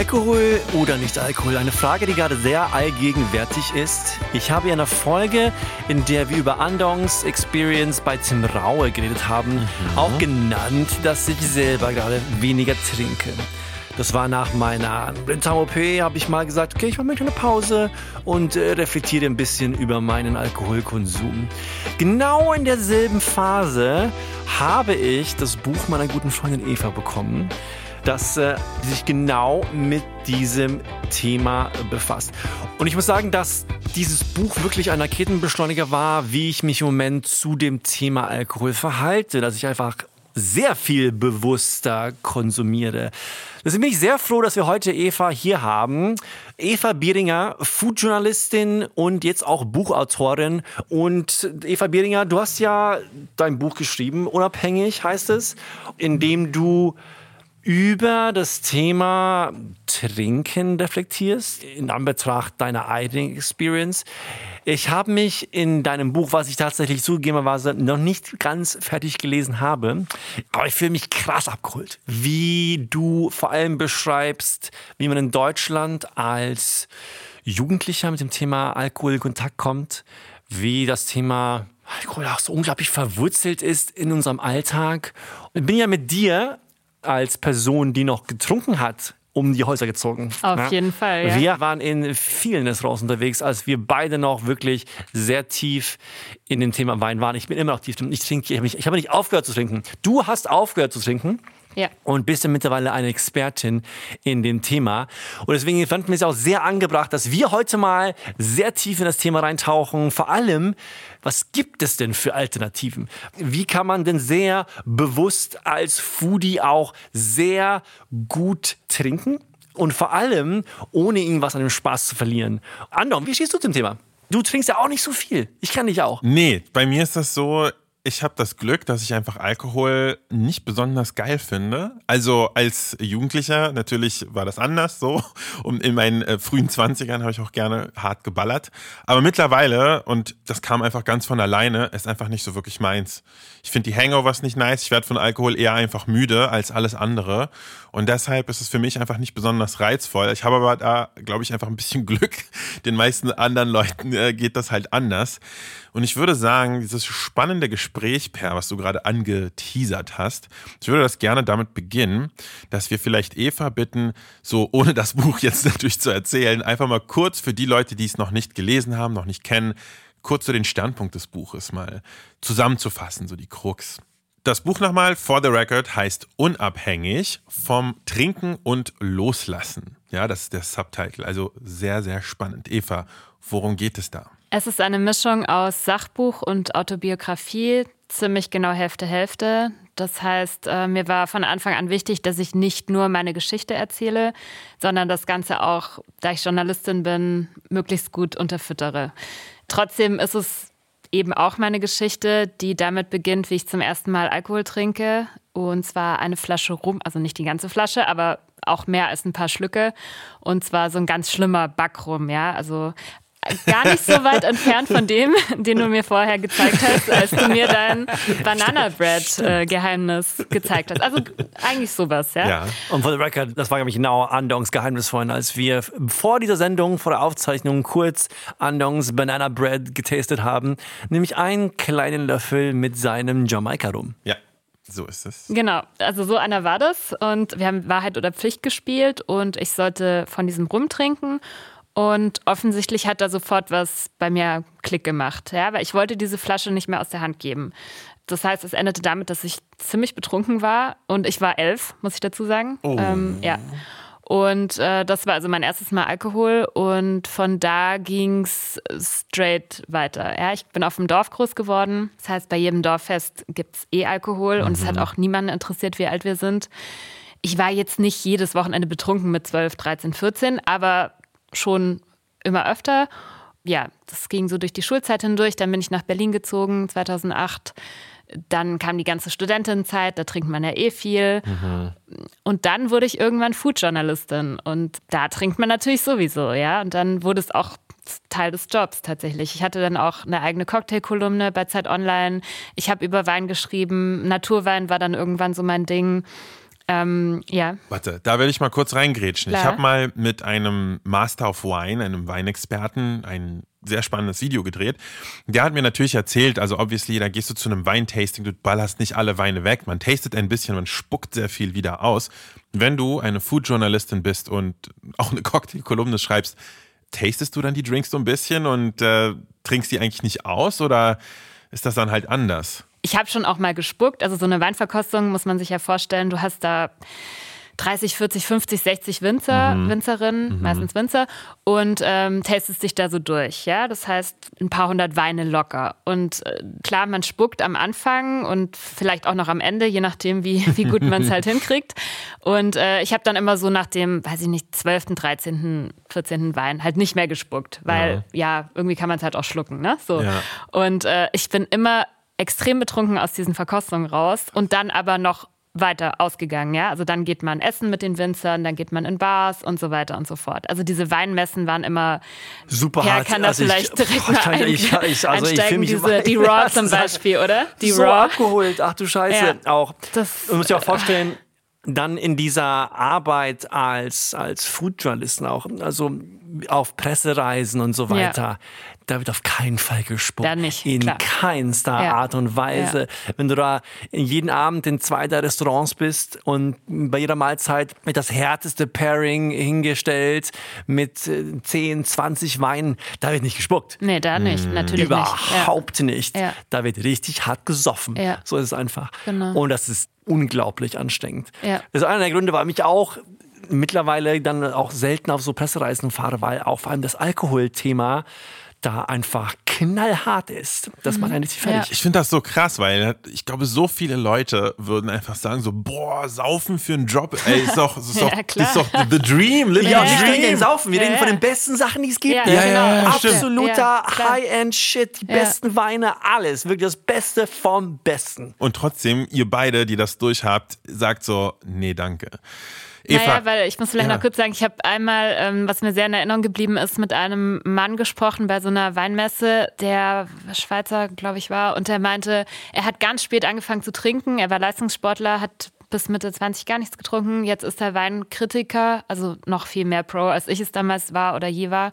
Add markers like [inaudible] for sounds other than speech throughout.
Alkohol oder nicht Alkohol? Eine Frage, die gerade sehr allgegenwärtig ist. Ich habe ja eine Folge, in der wir über Andongs Experience bei Tim Raue geredet haben, mhm. auch genannt, dass ich selber gerade weniger trinke. Das war nach meiner Blinddarm-OP, habe ich mal gesagt, okay, ich mache mir eine Pause und äh, reflektiere ein bisschen über meinen Alkoholkonsum. Genau in derselben Phase habe ich das Buch meiner guten Freundin Eva bekommen das äh, sich genau mit diesem Thema befasst. Und ich muss sagen, dass dieses Buch wirklich ein Raketenbeschleuniger war, wie ich mich im Moment zu dem Thema Alkohol verhalte, dass ich einfach sehr viel bewusster konsumiere. Deswegen bin ich sehr froh, dass wir heute Eva hier haben. Eva Bieringer, Foodjournalistin und jetzt auch Buchautorin. Und Eva Bieringer, du hast ja dein Buch geschrieben, unabhängig heißt es, in dem du über das Thema Trinken reflektierst, in Anbetracht deiner eigenen Experience. Ich habe mich in deinem Buch, was ich tatsächlich zugegebenerweise noch nicht ganz fertig gelesen habe, aber ich fühle mich krass abgeholt, wie du vor allem beschreibst, wie man in Deutschland als Jugendlicher mit dem Thema Alkohol in Kontakt kommt, wie das Thema Alkohol auch so unglaublich verwurzelt ist in unserem Alltag. Ich bin ja mit dir als Person, die noch getrunken hat, um die Häuser gezogen. Auf ja. jeden Fall. Ja. Wir waren in vielen Restaurants unterwegs, als wir beide noch wirklich sehr tief in dem Thema Wein waren. Ich bin immer noch tief drin. Ich trinke, ich habe nicht aufgehört zu trinken. Du hast aufgehört zu trinken. Ja. Und bist ja mittlerweile eine Expertin in dem Thema. Und deswegen fand mir es auch sehr angebracht, dass wir heute mal sehr tief in das Thema reintauchen. Vor allem, was gibt es denn für Alternativen? Wie kann man denn sehr bewusst als Foodie auch sehr gut trinken? Und vor allem, ohne irgendwas an dem Spaß zu verlieren. Andom, wie stehst du zum Thema? Du trinkst ja auch nicht so viel. Ich kann dich auch. Nee, bei mir ist das so, ich habe das Glück, dass ich einfach Alkohol nicht besonders geil finde. Also als Jugendlicher natürlich war das anders so. Und in meinen äh, frühen Zwanzigern habe ich auch gerne hart geballert. Aber mittlerweile, und das kam einfach ganz von alleine, ist einfach nicht so wirklich meins. Ich finde die Hangovers nicht nice. Ich werde von Alkohol eher einfach müde als alles andere. Und deshalb ist es für mich einfach nicht besonders reizvoll. Ich habe aber da, glaube ich, einfach ein bisschen [laughs] Glück. Den meisten anderen Leuten äh, geht das halt anders. Und ich würde sagen, dieses spannende Gespräch, Per, was du gerade angeteasert hast, ich würde das gerne damit beginnen, dass wir vielleicht Eva bitten, so ohne das Buch jetzt [laughs] natürlich zu erzählen, einfach mal kurz für die Leute, die es noch nicht gelesen haben, noch nicht kennen, kurz so den Standpunkt des Buches mal zusammenzufassen, so die Krux. Das Buch nochmal, for the record, heißt Unabhängig vom Trinken und Loslassen. Ja, das ist der Subtitle. Also sehr, sehr spannend. Eva, worum geht es da? Es ist eine Mischung aus Sachbuch und Autobiografie, ziemlich genau Hälfte, Hälfte. Das heißt, äh, mir war von Anfang an wichtig, dass ich nicht nur meine Geschichte erzähle, sondern das Ganze auch, da ich Journalistin bin, möglichst gut unterfüttere. Trotzdem ist es eben auch meine Geschichte, die damit beginnt, wie ich zum ersten Mal Alkohol trinke. Und zwar eine Flasche rum, also nicht die ganze Flasche, aber auch mehr als ein paar Schlücke. Und zwar so ein ganz schlimmer Backrum, ja. Also gar nicht so weit entfernt von dem, den du mir vorher gezeigt hast, als du mir dein [laughs] Banana Bread äh, Geheimnis gezeigt hast. Also eigentlich sowas, ja. ja. Und for the record, das war glaube ich genau Andongs Geheimnis vorhin, als wir vor dieser Sendung, vor der Aufzeichnung kurz Andongs Banana Bread getestet haben, nämlich einen kleinen Löffel mit seinem Jamaika rum. Ja. So ist es. Genau, also so einer war das. Und wir haben Wahrheit oder Pflicht gespielt und ich sollte von diesem Rum trinken. Und offensichtlich hat da sofort was bei mir Klick gemacht, ja, weil ich wollte diese Flasche nicht mehr aus der Hand geben. Das heißt, es endete damit, dass ich ziemlich betrunken war und ich war elf, muss ich dazu sagen. Oh. Ähm, ja. Und äh, das war also mein erstes Mal Alkohol und von da ging's straight weiter. Ja, ich bin auf dem Dorf groß geworden. Das heißt, bei jedem Dorffest gibt's eh Alkohol mhm. und es hat mhm. auch niemanden interessiert, wie alt wir sind. Ich war jetzt nicht jedes Wochenende betrunken mit 12, 13, 14, aber schon immer öfter. Ja, das ging so durch die Schulzeit hindurch. Dann bin ich nach Berlin gezogen, 2008. Dann kam die ganze Studentenzeit, da trinkt man ja eh viel. Mhm. Und dann wurde ich irgendwann Foodjournalistin und da trinkt man natürlich sowieso, ja. Und dann wurde es auch Teil des Jobs tatsächlich. Ich hatte dann auch eine eigene Cocktailkolumne bei Zeit Online. Ich habe über Wein geschrieben. Naturwein war dann irgendwann so mein Ding. Ähm, ja. Warte, da werde ich mal kurz reingrätschen. Klar. Ich habe mal mit einem Master of Wine, einem Weinexperten, ein sehr spannendes Video gedreht. Der hat mir natürlich erzählt, also obviously, da gehst du zu einem Weintasting, du ballerst nicht alle Weine weg, man tastet ein bisschen, man spuckt sehr viel wieder aus. Wenn du eine Food-Journalistin bist und auch eine Cocktailkolumne schreibst, tastest du dann die Drinks so ein bisschen und äh, trinkst die eigentlich nicht aus oder ist das dann halt anders? Ich habe schon auch mal gespuckt. Also so eine Weinverkostung muss man sich ja vorstellen. Du hast da 30, 40, 50, 60 Winzer, mhm. Winzerinnen, mhm. meistens Winzer, und ähm, tastest dich da so durch. Ja, das heißt ein paar hundert Weine locker. Und äh, klar, man spuckt am Anfang und vielleicht auch noch am Ende, je nachdem, wie, [laughs] wie gut man es halt hinkriegt. Und äh, ich habe dann immer so nach dem, weiß ich nicht, 12., 13., 14. Wein halt nicht mehr gespuckt, weil ja, ja irgendwie kann man es halt auch schlucken. Ne? So. Ja. Und äh, ich bin immer extrem betrunken aus diesen Verkostungen raus und dann aber noch weiter ausgegangen, ja. Also dann geht man essen mit den Winzern, dann geht man in Bars und so weiter und so fort. Also diese Weinmessen waren immer super hart. kann das also vielleicht ich, direkt boah, mal ein, ich, ich, also einsteigen, diese, die Raw zum [laughs] Beispiel, oder? Die so Raw. abgeholt. Ach du Scheiße. Ja, auch. Das, du musst dir auch vorstellen, dann in dieser Arbeit als, als Foodjournalisten auch, also auf Pressereisen und so weiter, ja. da wird auf keinen Fall gespuckt. Da nicht, in klar. keinster ja. Art und Weise. Ja. Wenn du da jeden Abend in zwei der Restaurants bist und bei jeder Mahlzeit mit das härteste Pairing hingestellt mit 10, äh, 20 Weinen, da wird nicht gespuckt. Nee, da nicht, mhm. natürlich Überhaupt nicht. nicht. Da wird richtig hart gesoffen. So ist es einfach. Genau. Und das ist unglaublich anstrengend. Ja. Das ist einer der Gründe, warum ich auch mittlerweile dann auch selten auf so Pressereisen fahre, weil auch vor allem das Alkoholthema da einfach knallhart ist, dass man eigentlich mhm. fertig ja. Ich finde das so krass, weil ich glaube, so viele Leute würden einfach sagen so, boah, saufen für einen Job, ey, ist doch, ist [laughs] doch, ja, ist doch the dream, living ja, the dream. saufen, wir reden von den besten Sachen, die es gibt. Ja, genau. Absoluter High-End-Shit, die besten Weine, alles, wirklich das Beste vom Besten. Und trotzdem, ihr beide, die das durchhabt, sagt so, nee, danke. Eva. Naja, weil ich muss vielleicht ja. noch kurz sagen, ich habe einmal, ähm, was mir sehr in Erinnerung geblieben ist, mit einem Mann gesprochen bei so einer Weinmesse, der Schweizer, glaube ich, war, und der meinte, er hat ganz spät angefangen zu trinken, er war Leistungssportler, hat bis Mitte 20 gar nichts getrunken. Jetzt ist er Weinkritiker, also noch viel mehr Pro, als ich es damals war oder je war.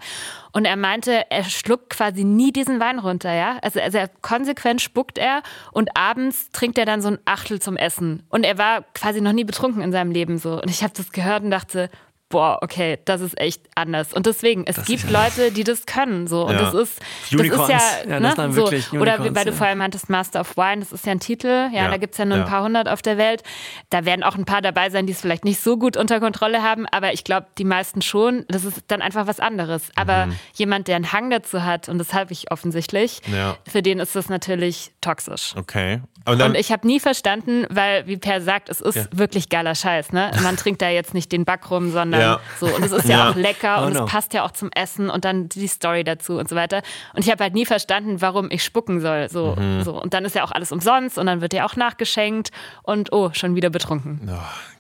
Und er meinte, er schluckt quasi nie diesen Wein runter, ja. Also, also er, konsequent spuckt er und abends trinkt er dann so ein Achtel zum Essen. Und er war quasi noch nie betrunken in seinem Leben so. Und ich habe das gehört und dachte, boah, okay, das ist echt anders. Und deswegen, es das gibt Leute, die das können, so. Und ja. das ist, das ist ja, ja ne, das so. Oder weil du vor allem meintest Master of Wine, das ist ja ein Titel, ja, ja. da gibt's ja nur ein paar hundert auf der Welt. Da werden auch ein paar dabei sein, die es vielleicht nicht so gut unter Kontrolle haben, aber ich glaube, die meisten schon. Das ist dann einfach was anderes. Aber mhm. jemand, der einen Hang dazu hat, und das habe ich offensichtlich, für den ist das natürlich toxisch. Okay. Und, und ich habe nie verstanden, weil, wie Per sagt, es ist wirklich geiler Scheiß, ne? Man trinkt da jetzt nicht den Backrum, sondern sondern ja. so. Und es ist ja, ja auch lecker und oh no. es passt ja auch zum Essen und dann die Story dazu und so weiter. Und ich habe halt nie verstanden, warum ich spucken soll. So, mhm. so. Und dann ist ja auch alles umsonst und dann wird ja auch nachgeschenkt und oh, schon wieder betrunken. Oh.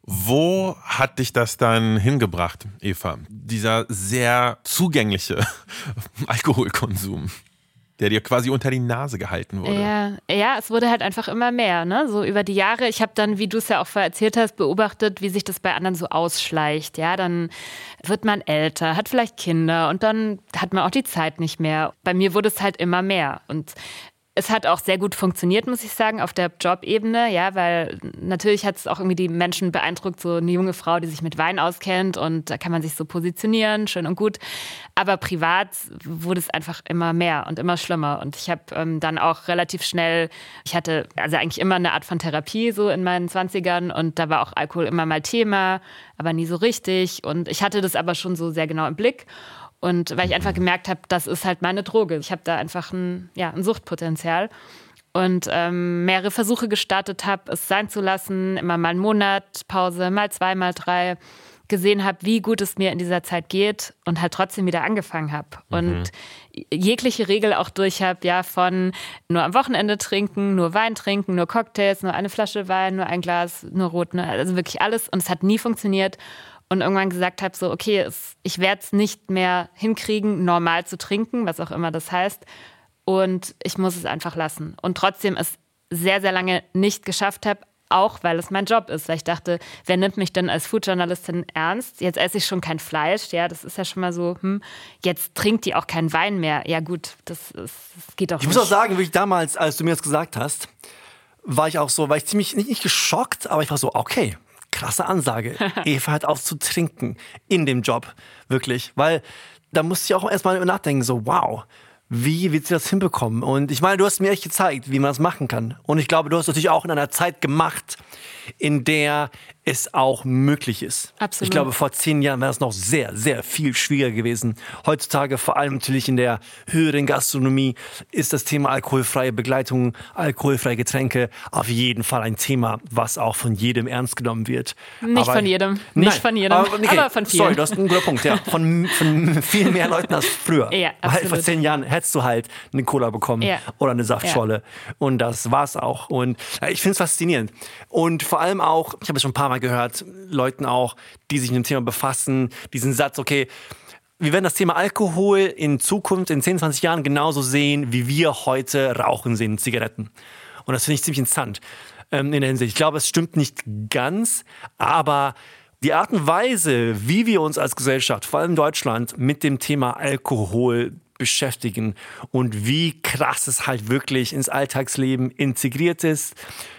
Wo hat dich das dann hingebracht, Eva? Dieser sehr zugängliche [laughs] Alkoholkonsum der dir quasi unter die Nase gehalten wurde. Ja, ja es wurde halt einfach immer mehr, ne? So über die Jahre. Ich habe dann, wie du es ja auch vorher erzählt hast, beobachtet, wie sich das bei anderen so ausschleicht. Ja, dann wird man älter, hat vielleicht Kinder und dann hat man auch die Zeit nicht mehr. Bei mir wurde es halt immer mehr. Und es hat auch sehr gut funktioniert, muss ich sagen, auf der Jobebene, ja, weil natürlich hat es auch irgendwie die Menschen beeindruckt, so eine junge Frau, die sich mit Wein auskennt und da kann man sich so positionieren, schön und gut. Aber privat wurde es einfach immer mehr und immer schlimmer. Und ich habe ähm, dann auch relativ schnell, ich hatte also eigentlich immer eine Art von Therapie so in meinen 20ern und da war auch Alkohol immer mal Thema, aber nie so richtig. Und ich hatte das aber schon so sehr genau im Blick. Und weil ich einfach gemerkt habe, das ist halt meine Droge. Ich habe da einfach ein, ja, ein Suchtpotenzial. Und ähm, mehrere Versuche gestartet habe, es sein zu lassen, immer mal einen Monat Pause, mal zwei, mal drei, gesehen habe, wie gut es mir in dieser Zeit geht und halt trotzdem wieder angefangen habe. Mhm. Und jegliche Regel auch durch habe, ja, von nur am Wochenende trinken, nur Wein trinken, nur Cocktails, nur eine Flasche Wein, nur ein Glas, nur Rot, ne? also wirklich alles. Und es hat nie funktioniert und irgendwann gesagt habe, so, okay, es, ich werde es nicht mehr hinkriegen, normal zu trinken, was auch immer das heißt. Und ich muss es einfach lassen. Und trotzdem es sehr, sehr lange nicht geschafft habe, auch weil es mein Job ist. Weil ich dachte, wer nimmt mich denn als Foodjournalistin ernst? Jetzt esse ich schon kein Fleisch, ja, das ist ja schon mal so, hm, jetzt trinkt die auch keinen Wein mehr. Ja, gut, das, ist, das geht auch ich nicht. Ich muss auch sagen, wirklich damals, als du mir das gesagt hast, war ich auch so, war ich ziemlich nicht, nicht geschockt, aber ich war so, okay, krasse Ansage. [laughs] Eva hat auf zu trinken in dem Job. Wirklich. Weil da musste ich auch erstmal nachdenken, so, wow, wie wird sie das hinbekommen? Und ich meine, du hast mir echt gezeigt, wie man das machen kann. Und ich glaube, du hast natürlich auch in einer Zeit gemacht, in der es auch möglich ist. Absolut. Ich glaube, vor zehn Jahren wäre es noch sehr, sehr viel schwieriger gewesen. Heutzutage, vor allem natürlich in der höheren Gastronomie, ist das Thema alkoholfreie Begleitung, alkoholfreie Getränke auf jeden Fall ein Thema, was auch von jedem ernst genommen wird. Nicht aber, von jedem. Nicht nein, von jedem. Aber, okay, aber, von vielen. Sorry, du hast einen guter Punkt. Ja. Von, von viel mehr Leuten als früher. Ja, absolut. Weil vor zehn Jahren hättest du halt eine Cola bekommen ja. oder eine Saftscholle. Ja. Und das war's auch. Und ich finde es faszinierend. Und vor allem auch, ich habe es schon ein paar Mal gehört, Leuten auch, die sich mit dem Thema befassen, diesen Satz, okay, wir werden das Thema Alkohol in Zukunft, in 10, 20 Jahren genauso sehen, wie wir heute Rauchen sehen, Zigaretten. Und das finde ich ziemlich interessant ähm, in der Hinsicht. Ich glaube, es stimmt nicht ganz, aber die Art und Weise, wie wir uns als Gesellschaft, vor allem Deutschland, mit dem Thema Alkohol beschäftigen und wie krass es halt wirklich ins Alltagsleben integriert ist.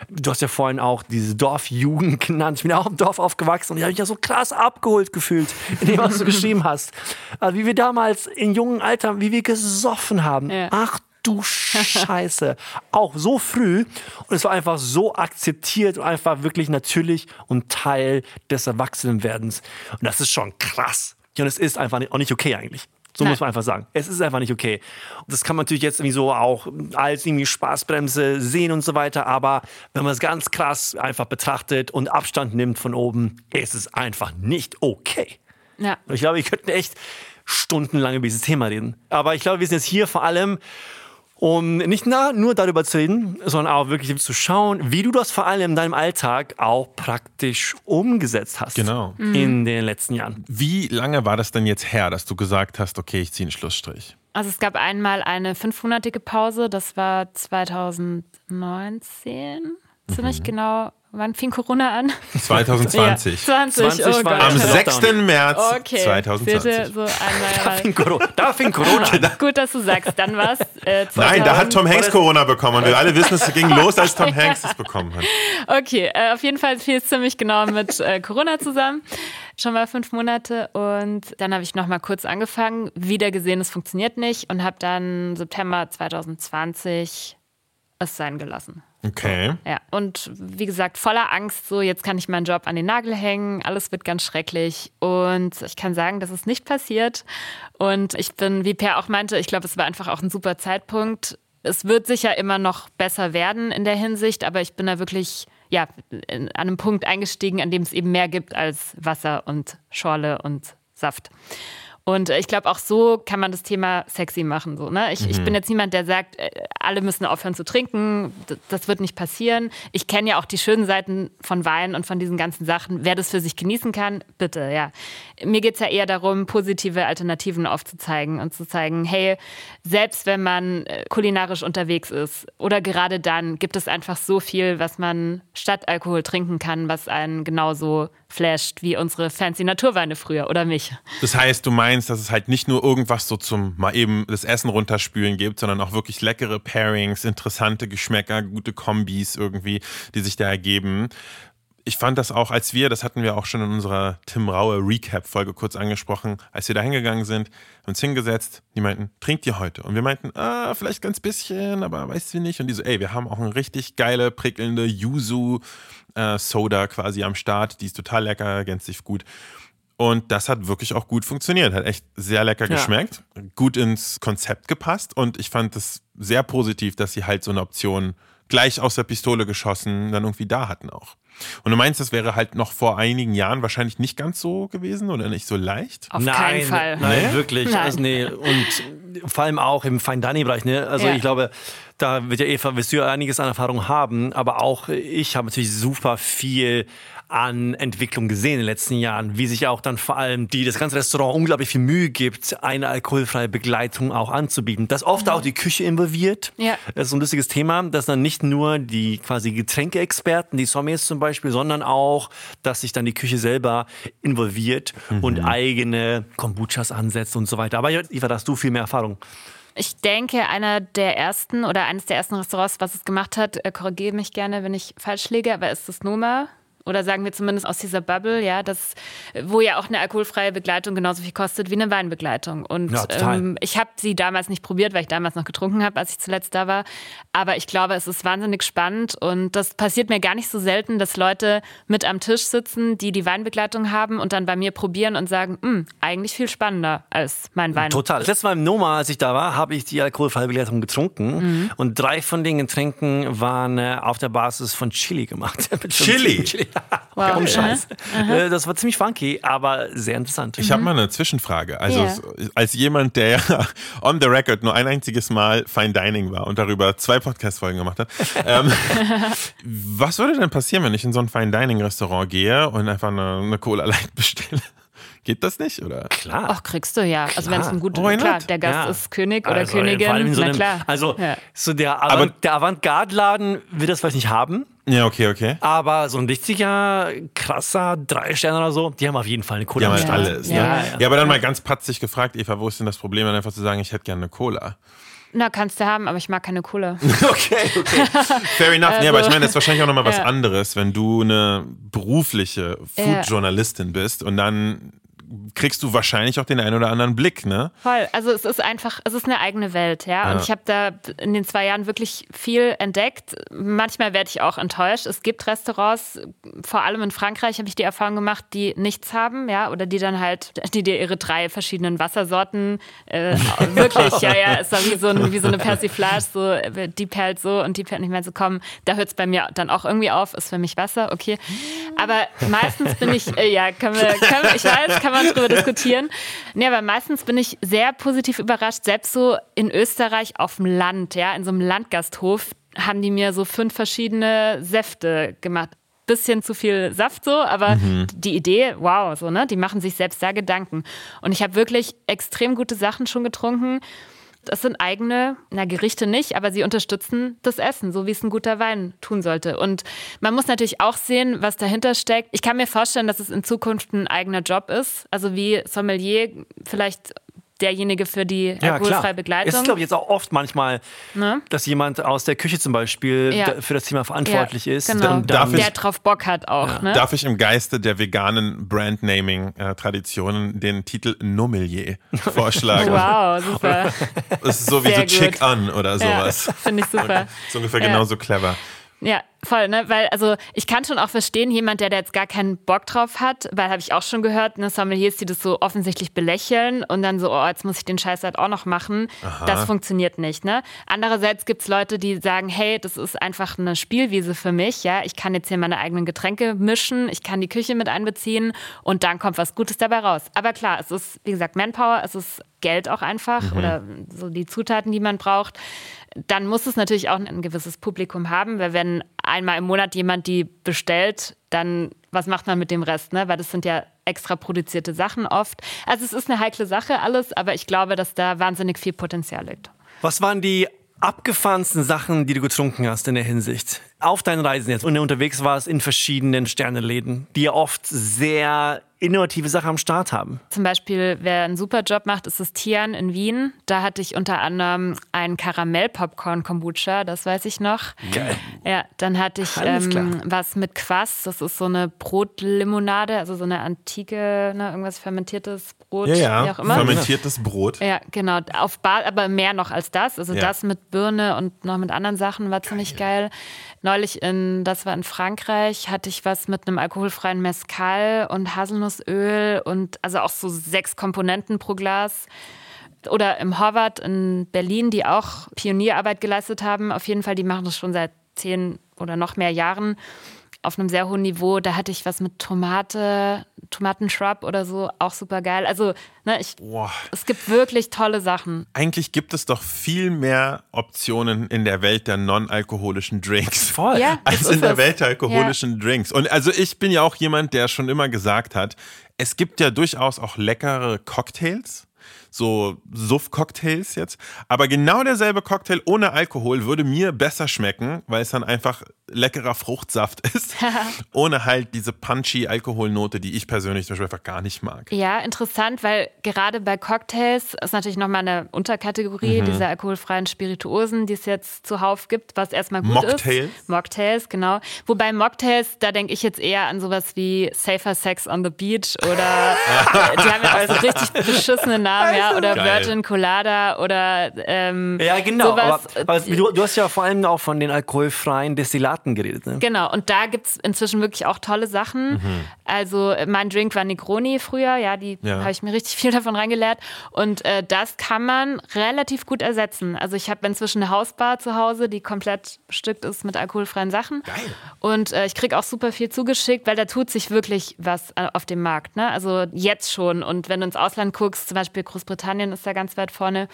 Du hast ja vorhin auch diese Dorfjugend [laughs] genannt. Ich bin ja auch im Dorf aufgewachsen und ich habe mich ja so krass abgeholt gefühlt, in dem, was du [laughs] geschrieben hast. Also wie wir damals in jungen Alter, wie wir gesoffen haben. Ja. Ach du Scheiße. Auch so früh. Und es war einfach so akzeptiert und einfach wirklich natürlich und Teil des Erwachsenenwerdens. Und das ist schon krass. Und es ist einfach auch nicht okay eigentlich. So Nein. muss man einfach sagen. Es ist einfach nicht okay. Das kann man natürlich jetzt irgendwie so auch als irgendwie Spaßbremse sehen und so weiter. Aber wenn man es ganz krass einfach betrachtet und Abstand nimmt von oben, ist es einfach nicht okay. Ja. Ich glaube, wir könnten echt stundenlang über dieses Thema reden. Aber ich glaube, wir sind jetzt hier vor allem, um nicht nur darüber zu reden, sondern auch wirklich zu schauen, wie du das vor allem in deinem Alltag auch praktisch umgesetzt hast. Genau. Mhm. In den letzten Jahren. Wie lange war das denn jetzt her, dass du gesagt hast, okay, ich ziehe einen Schlussstrich? Also es gab einmal eine fünfmonatige Pause, das war 2019, ziemlich mhm. genau Wann fing Corona an? 2020. Ja, 20, 20 oh Am 6. März okay. 2020. So da, fing Corona, da fing Corona an. Gut, dass du sagst, dann war es äh, Nein, da hat Tom Hanks Corona bekommen und wir alle wissen, es ging los, als Tom [laughs] Hanks es bekommen hat. Okay, äh, auf jeden Fall fiel es ziemlich genau mit äh, Corona zusammen. Schon mal fünf Monate und dann habe ich noch mal kurz angefangen, wieder gesehen, es funktioniert nicht und habe dann September 2020 es sein gelassen. Okay. Ja, und wie gesagt, voller Angst, so jetzt kann ich meinen Job an den Nagel hängen, alles wird ganz schrecklich. Und ich kann sagen, das ist nicht passiert. Und ich bin, wie Per auch meinte, ich glaube, es war einfach auch ein super Zeitpunkt. Es wird sicher immer noch besser werden in der Hinsicht, aber ich bin da wirklich ja, an einem Punkt eingestiegen, an dem es eben mehr gibt als Wasser und Schorle und Saft. Und ich glaube, auch so kann man das Thema sexy machen. So, ne? ich, mhm. ich bin jetzt niemand, der sagt, äh, alle müssen aufhören zu trinken. Das wird nicht passieren. Ich kenne ja auch die schönen Seiten von Wein und von diesen ganzen Sachen. Wer das für sich genießen kann, bitte, ja. Mir geht es ja eher darum, positive Alternativen aufzuzeigen und zu zeigen, hey, selbst wenn man äh, kulinarisch unterwegs ist oder gerade dann, gibt es einfach so viel, was man statt Alkohol trinken kann, was einen genauso flasht wie unsere fancy Naturweine früher oder mich. Das heißt, du meinst, dass es halt nicht nur irgendwas so zum mal eben das Essen runterspülen gibt, sondern auch wirklich leckere Pairings, interessante Geschmäcker, gute Kombis irgendwie, die sich da ergeben ich fand das auch, als wir, das hatten wir auch schon in unserer Tim Raue Recap-Folge kurz angesprochen, als wir da hingegangen sind, uns hingesetzt, die meinten, trinkt ihr heute? Und wir meinten, ah, vielleicht ganz bisschen, aber weißt du nicht. Und die so, ey, wir haben auch eine richtig geile, prickelnde Yuzu-Soda äh, quasi am Start, die ist total lecker, ergänzt sich gut. Und das hat wirklich auch gut funktioniert, hat echt sehr lecker geschmeckt, ja. gut ins Konzept gepasst und ich fand es sehr positiv, dass sie halt so eine Option gleich aus der Pistole geschossen dann irgendwie da hatten auch. Und du meinst, das wäre halt noch vor einigen Jahren wahrscheinlich nicht ganz so gewesen oder nicht so leicht? Auf nein, keinen Fall. Nein, nee? wirklich. Nein. Also, nee. Und vor allem auch im Fine Dining Bereich. Ne? Also ja. ich glaube, da wird ja Eva, wirst du ja einiges an Erfahrung haben, aber auch ich habe natürlich super viel an Entwicklung gesehen in den letzten Jahren, wie sich auch dann vor allem die das ganze Restaurant unglaublich viel Mühe gibt, eine alkoholfreie Begleitung auch anzubieten. Dass oft mhm. auch die Küche involviert. Ja. Das ist ein lustiges Thema, dass dann nicht nur die quasi Getränkeexperten, die Sommeliers zum Beispiel, sondern auch, dass sich dann die Küche selber involviert mhm. und eigene Kombuchas ansetzt und so weiter. Aber Eva, da hast du viel mehr Erfahrung. Ich denke, einer der ersten oder eines der ersten Restaurants, was es gemacht hat, äh, korrigiere mich gerne, wenn ich falsch liege, aber ist das Noma oder sagen wir zumindest aus dieser Bubble, ja, das, wo ja auch eine alkoholfreie Begleitung genauso viel kostet wie eine Weinbegleitung. Und ja, ähm, ich habe sie damals nicht probiert, weil ich damals noch getrunken habe, als ich zuletzt da war. Aber ich glaube, es ist wahnsinnig spannend und das passiert mir gar nicht so selten, dass Leute mit am Tisch sitzen, die die Weinbegleitung haben und dann bei mir probieren und sagen, hm, eigentlich viel spannender als mein Wein. Total. Das letzte Mal im Noma, als ich da war, habe ich die alkoholfreie Begleitung getrunken mhm. und drei von den Getränken waren äh, auf der Basis von Chili gemacht. [laughs] Chili? Chili. Wow. Ohne Scheiß. Äh, das war ziemlich funky, aber sehr interessant. Ich habe mal eine Zwischenfrage. Also yeah. als jemand, der [laughs] on the record nur ein einziges Mal Fine Dining war und darüber zwei Podcast-Folgen gemacht hat, [laughs] ähm, was würde denn passieren, wenn ich in so ein Fine Dining Restaurant gehe und einfach eine, eine Cola Light bestelle? Geht das nicht, oder? Klar. Ach, kriegst du ja. Also wenn es ein guter, klar, der Gast ja. ist König oder also, Königin, so na klar. Also ja. so der, Avant, der Avantgarde-Laden wird das vielleicht nicht haben. Ja, okay, okay. Aber so ein richtiger, krasser, drei Sterne oder so, die haben auf jeden Fall eine Cola. Die haben halt alles. Ne? Ja, ja. ja, aber dann mal ganz patzig gefragt, Eva, wo ist denn das Problem, dann einfach zu sagen, ich hätte gerne eine Cola? Na, kannst du haben, aber ich mag keine Cola. [laughs] okay, okay. Fair enough. Also, nee, aber ich meine, das ist wahrscheinlich auch nochmal was ja. anderes, wenn du eine berufliche Food-Journalistin bist und dann kriegst du wahrscheinlich auch den einen oder anderen Blick, ne? Voll. Also es ist einfach, es ist eine eigene Welt, ja. ja. Und ich habe da in den zwei Jahren wirklich viel entdeckt. Manchmal werde ich auch enttäuscht. Es gibt Restaurants, vor allem in Frankreich habe ich die Erfahrung gemacht, die nichts haben, ja, oder die dann halt, die dir ihre drei verschiedenen Wassersorten äh, [laughs] wirklich, ja, ja, ist wie so, ein, wie so eine Persiflage, so die perlt so und die perlt nicht mehr so kommen. Da hört es bei mir dann auch irgendwie auf, ist für mich Wasser, okay. Aber meistens bin ich, äh, ja, können wir, können wir, ich weiß, kann man man drüber diskutieren. Nee, aber meistens bin ich sehr positiv überrascht. Selbst so in Österreich auf dem Land, ja, in so einem Landgasthof, haben die mir so fünf verschiedene Säfte gemacht. Bisschen zu viel Saft so, aber mhm. die Idee, wow, so, ne? Die machen sich selbst da Gedanken. Und ich habe wirklich extrem gute Sachen schon getrunken. Das sind eigene, na Gerichte nicht, aber sie unterstützen das Essen, so wie es ein guter Wein tun sollte. Und man muss natürlich auch sehen, was dahinter steckt. Ich kann mir vorstellen, dass es in Zukunft ein eigener Job ist. Also wie Sommelier vielleicht derjenige für die ja, alkoholfreie Begleitung. Es ist, glaube ich, jetzt auch oft manchmal, ne? dass jemand aus der Küche zum Beispiel ja. für das Thema verantwortlich ja, ist. Genau. Darf der ich, drauf Bock hat auch. Ne? Darf ich im Geiste der veganen Brandnaming-Traditionen den Titel Nomelier vorschlagen? wow, super. Das ist so wie Sehr so Chick An oder sowas. Finde ich super. Das ist ungefähr genauso clever. Ja, voll, ne? Weil, also ich kann schon auch verstehen, jemand, der da jetzt gar keinen Bock drauf hat, weil habe ich auch schon gehört, ne, Sommeliers, die das so offensichtlich belächeln und dann so, oh, jetzt muss ich den Scheiß halt auch noch machen. Aha. Das funktioniert nicht, ne? Andererseits gibt es Leute, die sagen, hey, das ist einfach eine Spielwiese für mich, ja. Ich kann jetzt hier meine eigenen Getränke mischen, ich kann die Küche mit einbeziehen und dann kommt was Gutes dabei raus. Aber klar, es ist, wie gesagt, Manpower, es ist Geld auch einfach mhm. oder so die Zutaten, die man braucht dann muss es natürlich auch ein gewisses Publikum haben, weil wenn einmal im Monat jemand die bestellt, dann was macht man mit dem Rest, ne? Weil das sind ja extra produzierte Sachen oft. Also es ist eine heikle Sache alles, aber ich glaube, dass da wahnsinnig viel Potenzial liegt. Was waren die abgefahrensten Sachen, die du getrunken hast in der Hinsicht? Auf deinen Reisen jetzt und unterwegs warst in verschiedenen Sterneläden, die ja oft sehr innovative Sachen am Start haben. Zum Beispiel, wer einen super Job macht, ist das Tian in Wien. Da hatte ich unter anderem einen Karamell-Popcorn-Kombucha, das weiß ich noch. Geil. Ja, dann hatte ich ähm, was mit Quass, das ist so eine Brotlimonade, also so eine antike, ne, irgendwas fermentiertes Brot, Ja, wie ja. auch immer. Fermentiertes Brot. Ja, genau. Auf ba aber mehr noch als das. Also Ja. das mit Birne und noch mit anderen Sachen war ziemlich geil. Neulich in, das war in Frankreich, hatte ich was mit einem alkoholfreien Mezcal und Haselnussöl und also auch so sechs Komponenten pro Glas. Oder im Horvath in Berlin, die auch Pionierarbeit geleistet haben. Auf jeden Fall, die machen das schon seit zehn oder noch mehr Jahren auf einem sehr hohen Niveau. Da hatte ich was mit Tomate, Tomatenshrub oder so, auch super geil. Also, ne, ich, Boah. es gibt wirklich tolle Sachen. Eigentlich gibt es doch viel mehr Optionen in der Welt der non-alkoholischen Drinks. Voll. Ja, [laughs] als in der es. Welt der alkoholischen Drinks. Und also ich bin ja auch jemand, der schon immer gesagt hat, es gibt ja durchaus auch leckere Cocktails. So Suff-Cocktails jetzt. Aber genau derselbe Cocktail ohne Alkohol würde mir besser schmecken, weil es dann einfach leckerer Fruchtsaft [laughs] ist. [laughs] ohne halt diese punchy Alkoholnote, die ich persönlich zum Beispiel einfach gar nicht mag. Ja, interessant, weil gerade bei Cocktails ist natürlich nochmal eine Mhm. Unterkategorie dieser alkoholfreien Spirituosen, die es jetzt zuhauf gibt, was erstmal gut Mocktails? ist. Mocktails, genau. Wobei Mocktails, da denke ich jetzt eher an sowas wie Safer Sex on the Beach oder [laughs] die haben ja auch so richtig beschissene Namen, ja, oder Geil. Virgin Colada oder ähm, Ja, genau. sowas. aber, aber du, du hast ja vor allem auch von den alkoholfreien Destillaten geredet. Ne? Genau, und da gibt es inzwischen wirklich auch tolle Sachen. Mhm. Also äh, mein Drink war Negroni früher, ja, die Ja. habe ich mir richtig viel [laughs] davon reingelehrt. Und äh, das kann man relativ gut ersetzen. Also ich habe inzwischen eine Hausbar zu Hause, die komplett bestückt ist mit alkoholfreien Sachen. Geil. Und äh, ich kriege auch super viel zugeschickt, weil da tut sich wirklich was äh, auf dem Markt. Ne? Also jetzt schon. Und wenn du ins Ausland guckst, zum Beispiel Großbritannien ist da ganz weit vorne,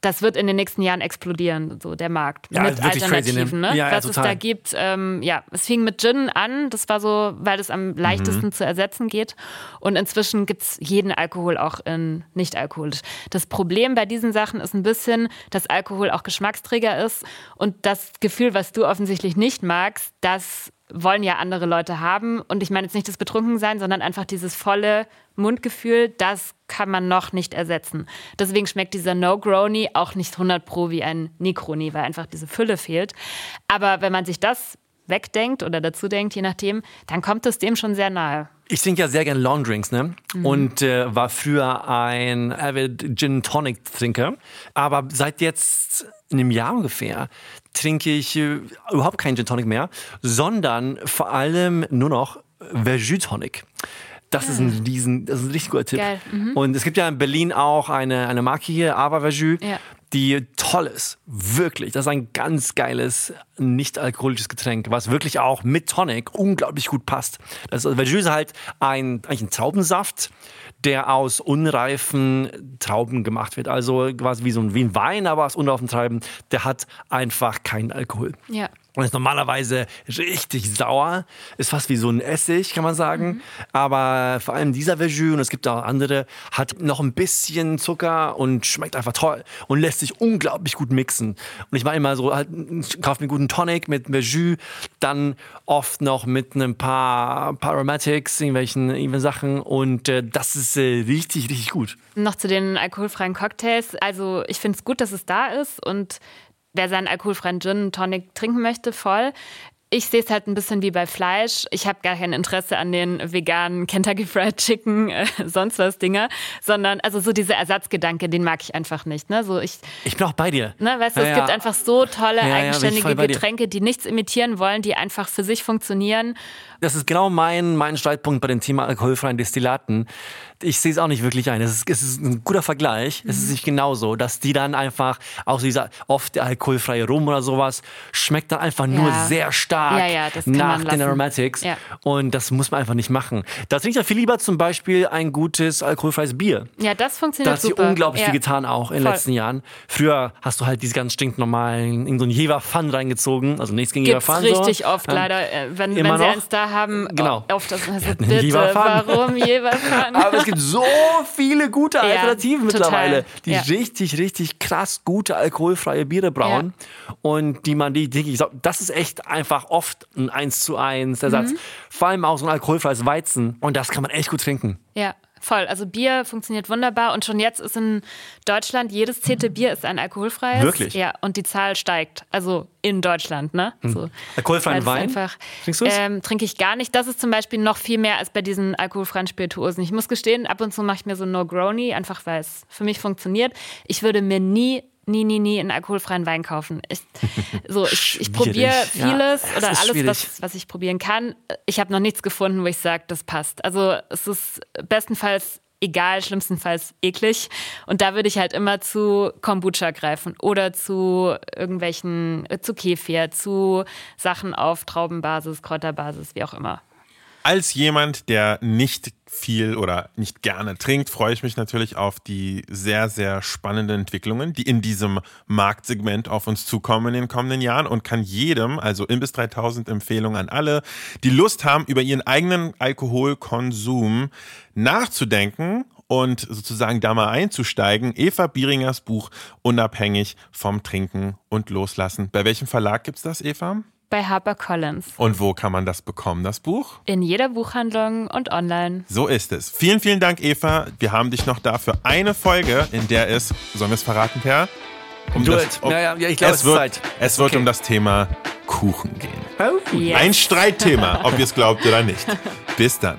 das wird in den nächsten Jahren explodieren, so der Markt. Ja, mit wirklich crazy, ne? Alternativen, ne? Ja, ja, was es total. da gibt. Ähm, ja, es fing mit Gin an, das war so, weil es am leichtesten Mhm. zu ersetzen geht. Und inzwischen gibt es jeden Alkohol auch in nicht alkoholisch. Das Problem bei diesen Sachen ist ein bisschen, dass Alkohol auch Geschmacksträger ist. Und das Gefühl, was du offensichtlich nicht magst, das wollen ja andere Leute haben. Und ich meine jetzt nicht das Betrunkensein, sondern einfach dieses volle Mundgefühl, das kann man noch nicht ersetzen. Deswegen schmeckt dieser No-Grony auch nicht 100 pro wie ein Negroni, weil einfach diese Fülle fehlt. Aber wenn man sich das wegdenkt oder dazu denkt, je nachdem, dann kommt es dem schon sehr nahe. Ich trinke ja sehr gerne Long Drinks, ne? Und äh, war früher ein avid Gin Tonic Trinker. Aber seit jetzt einem Jahr ungefähr trinke ich äh, überhaupt keinen Gin Tonic mehr, sondern vor allem nur noch Verjus Tonic. Das ist ein riesen, das ist ein richtig guter Tipp. Geil, Und es gibt ja in Berlin auch eine, eine Marke hier, Ava Verjus, Ja. die toll ist. Wirklich. Das ist ein ganz geiles, nicht alkoholisches Getränk, was wirklich auch mit Tonic unglaublich gut passt. Das ist, Verjus ist halt ein, eigentlich ein Traubensaft, der aus unreifen Trauben gemacht wird. Also quasi wie so ein, wie ein Wein, aber aus unreifen Trauben. Der hat einfach keinen Alkohol. Ja. Und ist normalerweise richtig sauer. Ist fast wie so ein Essig, kann man sagen. Aber vor allem dieser Verjus, und es gibt auch andere, hat noch ein bisschen Zucker und schmeckt einfach toll. Und lässt sich unglaublich gut mixen. Und ich mache immer so, halt, kaufe mir guten Tonic mit Verjus, dann oft noch mit ein paar, paar Aromatics, irgendwelchen, irgendwelchen Sachen. Und äh, das ist äh, richtig, richtig gut. Noch zu den alkoholfreien Cocktails. Also ich finde es gut, dass es da ist und wer seinen alkoholfreien Gin Tonic trinken möchte, voll. Ich sehe es halt ein bisschen wie bei Fleisch. Ich habe gar kein Interesse an den veganen Kentucky Fried Chicken, [laughs] äh, sonst was Dinger, sondern also so dieser Ersatzgedanke, den mag ich einfach nicht. Ne? So ich, Ich bin auch bei dir. ne, weißt du, Ja, es ja. gibt einfach so tolle, Ja, eigenständige. Getränke, die nichts imitieren wollen, die einfach für sich funktionieren. Das ist genau mein, mein Streitpunkt bei dem Thema alkoholfreien Destillaten. Ich sehe es auch nicht wirklich ein. Es ist, es ist ein guter Vergleich. Es Mhm. ist nicht genauso, dass die dann einfach, auch dieser oft alkoholfreie Rum oder sowas, schmeckt dann einfach nur Ja. sehr stark Ja, ja, das nach den. Aromatics. Und das muss man einfach nicht machen. Da trinke ich ja viel lieber zum Beispiel ein gutes alkoholfreies Bier. Ja, das Da funktioniert hat sich super. unglaublich ja. viel getan auch in den Voll. letzten Jahren. Früher hast du halt diese ganz stinknormalen, in so einen Jever Fun reingezogen. Also nichts gegen Jever Gibt's Fun. richtig so. oft Ähm, leider, äh, wenn, wenn sie noch? eins da haben, Genau. auf das also [laughs] bitte, Jever-Fun. [laughs] warum Jeverfan? Gibt so viele gute Alternativen total. mittlerweile, die Ja. richtig, richtig krass gute alkoholfreie Biere brauen und die man, die, die ich sag, das ist echt einfach oft ein 1 zu 1 Ersatz. Vor allem auch so ein alkoholfreies Weizen. Und das kann man echt gut trinken. Ja, voll. Also Bier funktioniert wunderbar und schon jetzt ist in Deutschland jedes zehnte Bier ist ein alkoholfreies. Wirklich? Ja, und die Zahl steigt. Also in Deutschland, ne? So. Alkoholfreien Wein? Einfach, Trinkst du's? Ähm, trinke ich gar nicht. Das ist zum Beispiel noch viel mehr als bei diesen alkoholfreien Spirituosen. Ich muss gestehen, ab und zu mache ich mir so No-Grony, einfach weil es für mich funktioniert. Ich würde mir nie nie, nie, nie einen alkoholfreien Wein kaufen. Ich, [laughs] so, ich, ich probiere. Ja, vieles es oder alles, schwierig. was, was ich probieren kann. Ich habe noch nichts gefunden, wo ich sage, das passt. Also es ist bestenfalls egal, schlimmstenfalls eklig. Und da würde ich halt immer zu Kombucha greifen oder zu irgendwelchen, äh, zu Kefir, zu Sachen auf Traubenbasis, Kräuterbasis, wie auch immer. Als jemand, der nicht viel oder nicht gerne trinkt, freue ich mich natürlich auf die sehr, sehr spannenden Entwicklungen, die in diesem Marktsegment auf uns zukommen in den kommenden Jahren und kann jedem, also Imbiss 3000 Empfehlung an alle, die Lust haben, über ihren eigenen Alkoholkonsum nachzudenken und sozusagen da mal einzusteigen. Eva Bieringers Buch Unabhängig vom Trinken und Loslassen. Bei welchem Verlag gibt's das, Eva? Bei HarperCollins. Und wo kann man das bekommen, das Buch? In jeder Buchhandlung und online. So ist es. Vielen, vielen Dank, Eva. Wir haben dich noch da für eine Folge, in der es, sollen wir es verraten, Per? Um Do it. Ja, ja, ja, ich glaube, es es wird, Zeit. Es wird Okay. um das Thema Kuchen gehen. Oh. Yes. Ein Streitthema, ob ihr es glaubt oder nicht. [laughs] Bis dann.